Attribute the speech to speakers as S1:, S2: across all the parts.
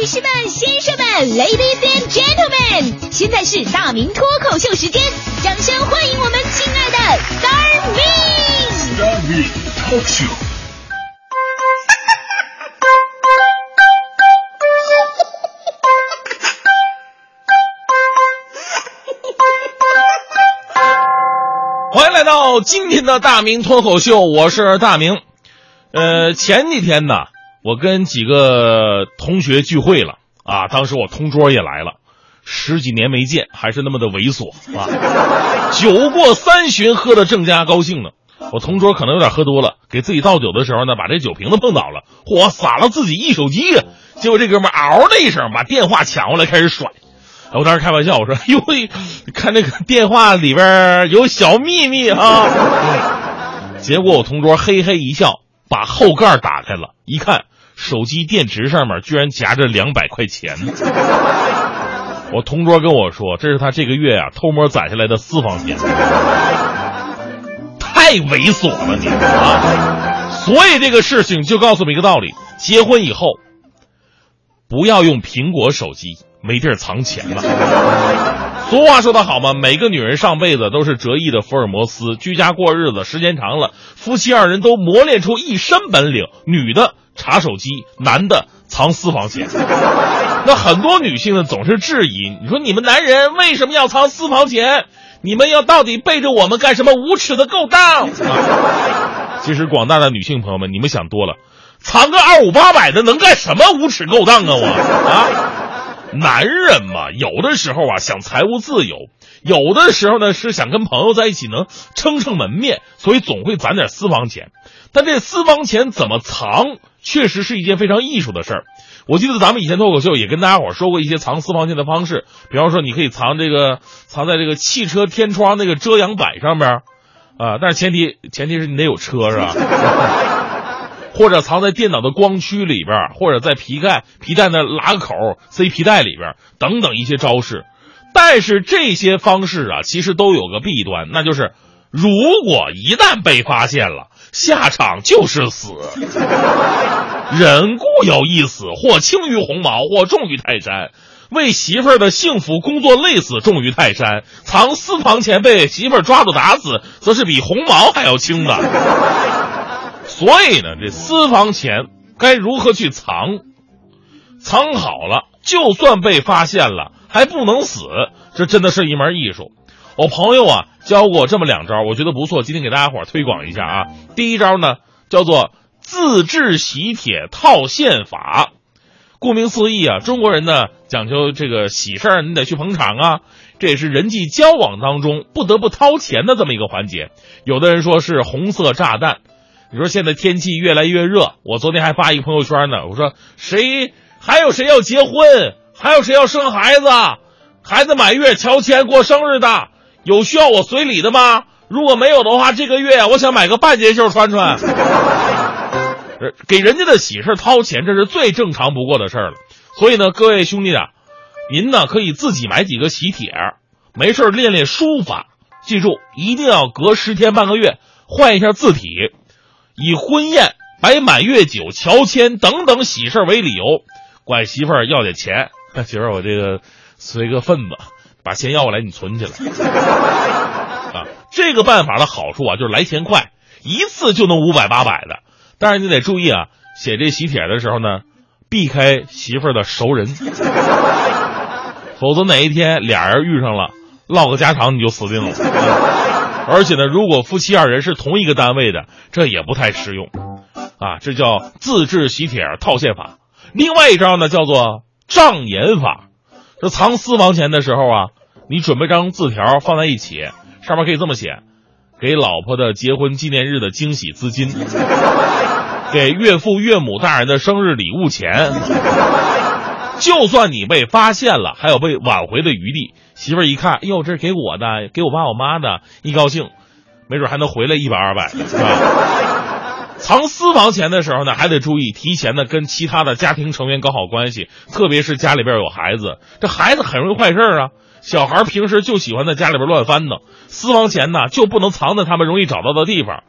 S1: 女士们、先生们，Ladies and Gentlemen，现在是大明脱口秀时间，掌声欢迎我们亲爱的 Star
S2: Me！Star Me Talk Show。
S3: 欢迎来到今天的大明脱口秀，我是大明。呃，前几天呢，我跟几个同学聚会了啊，当时我同桌也来了，十几年没见，还是那么的猥琐啊。酒过三巡，喝的正加高兴呢。我同桌可能有点喝多了，给自己倒酒的时候呢，把这酒瓶子碰倒了，嚯，洒了自己一手机呀！结果这哥们嗷的一声，把电话抢过来开始甩。我当时开玩笑，我说：“ 哟喂，看这个电话里边有小秘密啊！” 结果我同桌嘿嘿一笑，把后盖打开了，一看手机电池上面居然夹着两百块钱。我同桌跟我说，这是他这个月啊偷摸攒下来的私房钱，太猥琐了你啊！所以这个事情就告诉我们一个道理：结婚以后不要用苹果手机。没地儿藏钱了。俗话说得好嘛，每个女人上辈子都是折翼的福尔摩斯，居家过日子，时间长了，夫妻二人都磨练出一身本领。女的查手机，男的藏私房钱。那很多女性呢，总是质疑，你说你们男人为什么要藏私房钱？你们要到底背着我们干什么无耻的勾当？啊、其实广大的女性朋友们，你们想多了，藏个二五八百的能干什么无耻勾当啊我啊！男人嘛，有的时候啊想财务自由，有的时候呢是想跟朋友在一起能撑撑门面，所以总会攒点私房钱。但这私房钱怎么藏，确实是一件非常艺术的事儿。我记得咱们以前脱口秀也跟大家伙说过一些藏私房钱的方式，比方说你可以藏这个藏在这个汽车天窗那个遮阳板上面，啊，但是前提前提是你得有车是吧？或者藏在电脑的光驱里边，或者在皮带皮带的拉口塞皮带里边，等等一些招式。但是这些方式啊，其实都有个弊端，那就是如果一旦被发现了，下场就是死。人固有一死，或轻于鸿毛，或重于泰山。为媳妇儿的幸福工作累死重于泰山，藏私房钱被媳妇儿抓住打死，则是比鸿毛还要轻的。所以呢，这私房钱该如何去藏？藏好了，就算被发现了，还不能死，这真的是一门艺术。我朋友啊教过这么两招，我觉得不错，今天给大家伙推广一下啊。第一招呢叫做自制喜帖套现法。顾名思义啊，中国人呢讲究这个喜事儿，你得去捧场啊，这也是人际交往当中不得不掏钱的这么一个环节。有的人说是红色炸弹。你说现在天气越来越热，我昨天还发一个朋友圈呢。我说谁还有谁要结婚，还有谁要生孩子，孩子满月乔迁过生日的，有需要我随礼的吗？如果没有的话，这个月我想买个半截袖穿穿。给人家的喜事掏钱，这是最正常不过的事儿了。所以呢，各位兄弟啊，您呢可以自己买几个喜帖，没事练练书法。记住，一定要隔十天半个月换一下字体。以婚宴、摆满月酒、乔迁等等喜事为理由，管媳妇儿要点钱。媳妇儿，我这个随个份子，把钱要过来，你存起来。啊，这个办法的好处啊，就是来钱快，一次就能五百八百的。但是你得注意啊，写这喜帖的时候呢，避开媳妇儿的熟人，否则哪一天俩人遇上了，唠个家常你就死定了。而且呢，如果夫妻二人是同一个单位的，这也不太实用，啊，这叫自制喜帖套现法。另外一招呢，叫做障眼法。这藏私房钱的时候啊，你准备张字条放在一起，上面可以这么写：给老婆的结婚纪念日的惊喜资金，给岳父岳母大人的生日礼物钱。就算你被发现了，还有被挽回的余地。媳妇儿一看，哎呦，这是给我的，给我爸我妈的，一高兴，没准还能回来一百二百，是吧？藏私房钱的时候呢，还得注意提前的跟其他的家庭成员搞好关系，特别是家里边有孩子，这孩子很容易坏事啊。小孩平时就喜欢在家里边乱翻腾，私房钱呢就不能藏在他们容易找到的地方。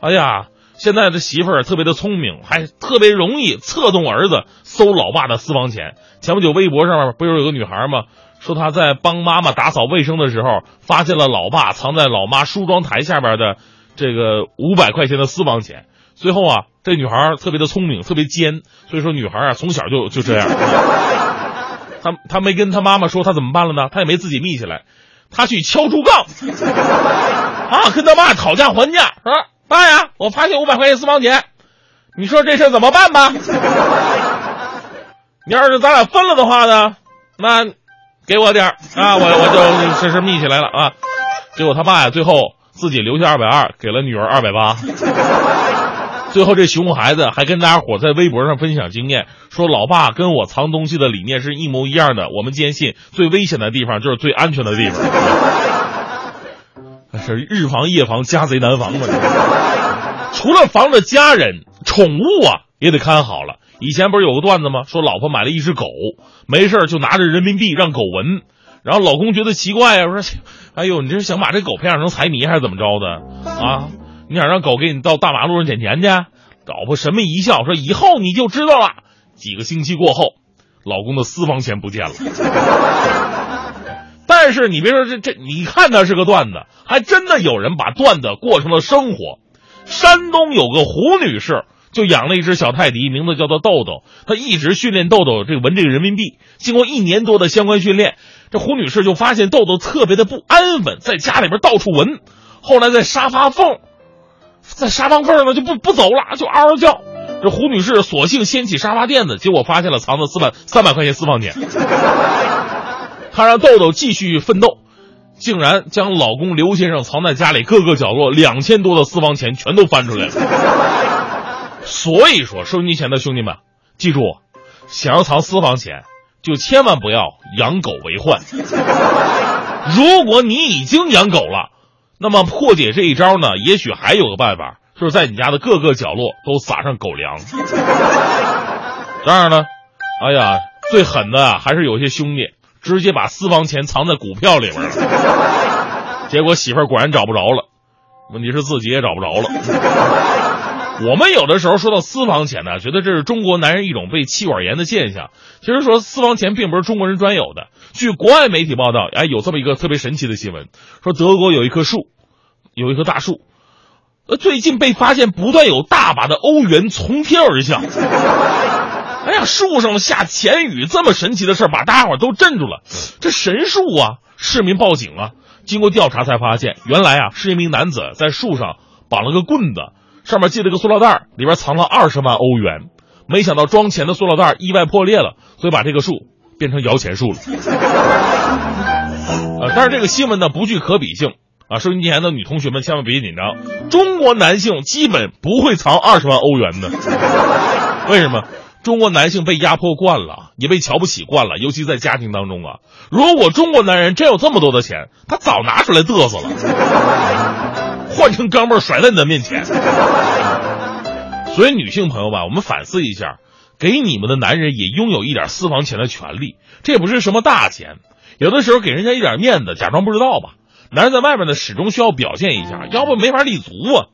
S3: 哎呀，现在的媳妇儿特别的聪明，还特别容易策动儿子搜老爸的私房钱。前不久微博上面不是有个女孩吗？说她在帮妈妈打扫卫生的时候，发现了老爸藏在老妈梳妆台下边的这个五百块钱的私房钱。最后啊，这女孩特别的聪明，特别尖，所以说女孩啊从小就就这样。她她没跟她妈妈说她怎么办了呢？她也没自己密起来，她去敲竹杠啊，跟她妈讨价还价，说爸呀，我发现五百块钱私房钱，你说这事怎么办吧？你要是咱俩分了的话呢，那给我点儿啊，我我就实时密起来了啊。结果他爸呀，最后自己留下二百二，给了女儿二百八。最后这熊孩子还跟大家伙在微博上分享经验，说老爸跟我藏东西的理念是一模一样的。我们坚信最危险的地方就是最安全的地方。是日防夜防，家贼难防嘛！除了防着家人，宠物啊也得看好了。以前不是有个段子吗？说老婆买了一只狗，没事就拿着人民币让狗闻，然后老公觉得奇怪啊，说：“哎呦，你这是想把这狗培养成财迷还是怎么着的啊？你想让狗给你到大马路上捡钱去？”老婆神秘一笑说：“以后你就知道了。”几个星期过后，老公的私房钱不见了。但是你别说这这，你看它是个段子，还真的有人把段子过成了生活。山东有个胡女士就养了一只小泰迪，名字叫做豆豆。她一直训练豆豆这个闻这个人民币。经过一年多的相关训练，这胡女士就发现豆豆特别的不安稳，在家里边到处闻。后来在沙发缝，在沙发缝呢就不不走了，就嗷嗷叫。这胡女士索性掀起沙发垫子，结果发现了藏着四万三百块钱私房钱。她让豆豆继续奋斗，竟然将老公刘先生藏在家里各个角落两千多的私房钱全都翻出来了。所以说，收音机前的兄弟们，记住，想要藏私房钱，就千万不要养狗为患。如果你已经养狗了，那么破解这一招呢，也许还有个办法，就是在你家的各个角落都撒上狗粮。当然了，哎呀，最狠的还是有些兄弟。直接把私房钱藏在股票里边了，结果媳妇儿果然找不着了，问题是自己也找不着了。我们有的时候说到私房钱呢，觉得这是中国男人一种被气管炎的现象。其实说私房钱并不是中国人专有的。据国外媒体报道，哎，有这么一个特别神奇的新闻，说德国有一棵树，有一棵大树，呃，最近被发现不断有大把的欧元从天而降。哎呀，树上下钱雨，这么神奇的事把大伙都镇住了。这神树啊！市民报警啊！经过调查才发现，原来啊是一名男子在树上绑了个棍子，上面系了个塑料袋，里边藏了二十万欧元。没想到装钱的塑料袋意外破裂了，所以把这个树变成摇钱树了。啊，但是这个新闻呢不具可比性啊！收音机前的女同学们千万别紧张，中国男性基本不会藏二十万欧元的。为什么？中国男性被压迫惯了，也被瞧不起惯了，尤其在家庭当中啊。如果中国男人真有这么多的钱，他早拿出来嘚瑟了，换成钢镚甩在你的面前。所以，女性朋友吧，我们反思一下，给你们的男人也拥有一点私房钱的权利。这也不是什么大钱，有的时候给人家一点面子，假装不知道吧。男人在外面呢，始终需要表现一下，要不没法立足啊。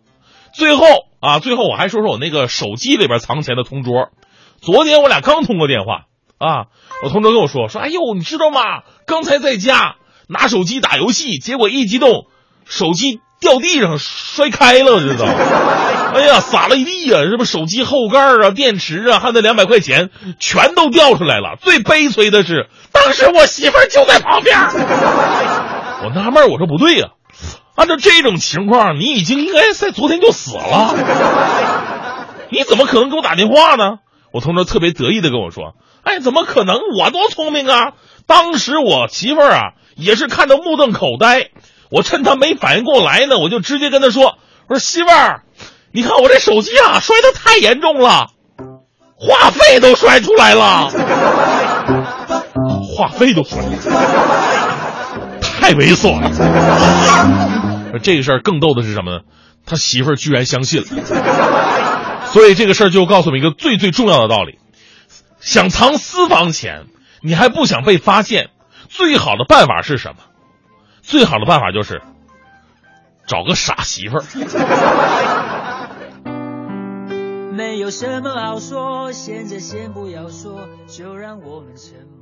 S3: 最后啊，最后我还说说我那个手机里边藏钱的同桌。昨天我俩刚通过电话啊，我同桌跟我说说，哎呦，你知道吗？刚才在家拿手机打游戏，结果一激动，手机掉地上摔开了，知道？哎呀，洒了一地呀！什么手机后盖啊、电池啊，还有那两百块钱，全都掉出来了。最悲催的是，当时我媳妇儿就在旁边。我纳闷，我说不对呀，按照这种情况，你已经应该在昨天就死了，你怎么可能给我打电话呢？我同桌特别得意的跟我说：“哎，怎么可能？我多聪明啊！当时我媳妇儿啊也是看得目瞪口呆。我趁她没反应过来呢，我就直接跟她说：‘我说媳妇儿，你看我这手机啊摔得太严重了，话费都摔出来了，话费都摔，太猥琐了。’这个事儿更逗的是什么呢？他媳妇儿居然相信了。”所以这个事儿就告诉我们一个最最重要的道理：想藏私房钱，你还不想被发现，最好的办法是什么？最好的办法就是找个傻媳妇儿。
S4: 没有什么好说，现在先不要说，就让我们沉默。